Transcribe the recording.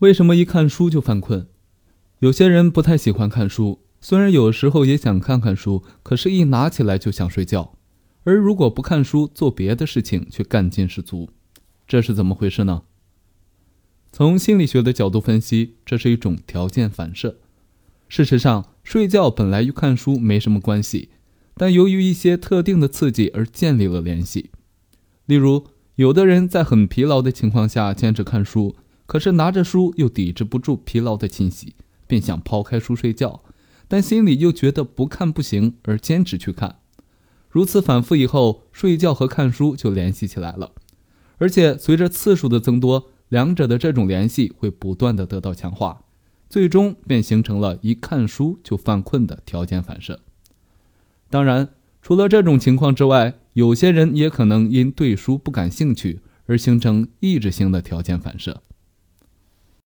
为什么一看书就犯困？有些人不太喜欢看书，虽然有时候也想看看书，可是，一拿起来就想睡觉。而如果不看书，做别的事情却干劲十足，这是怎么回事呢？从心理学的角度分析，这是一种条件反射。事实上，睡觉本来与看书没什么关系，但由于一些特定的刺激而建立了联系。例如，有的人在很疲劳的情况下坚持看书。可是拿着书又抵制不住疲劳的侵袭，便想抛开书睡觉，但心里又觉得不看不行，而坚持去看。如此反复以后，睡觉和看书就联系起来了，而且随着次数的增多，两者的这种联系会不断的得到强化，最终便形成了一看书就犯困的条件反射。当然，除了这种情况之外，有些人也可能因对书不感兴趣而形成抑制性的条件反射。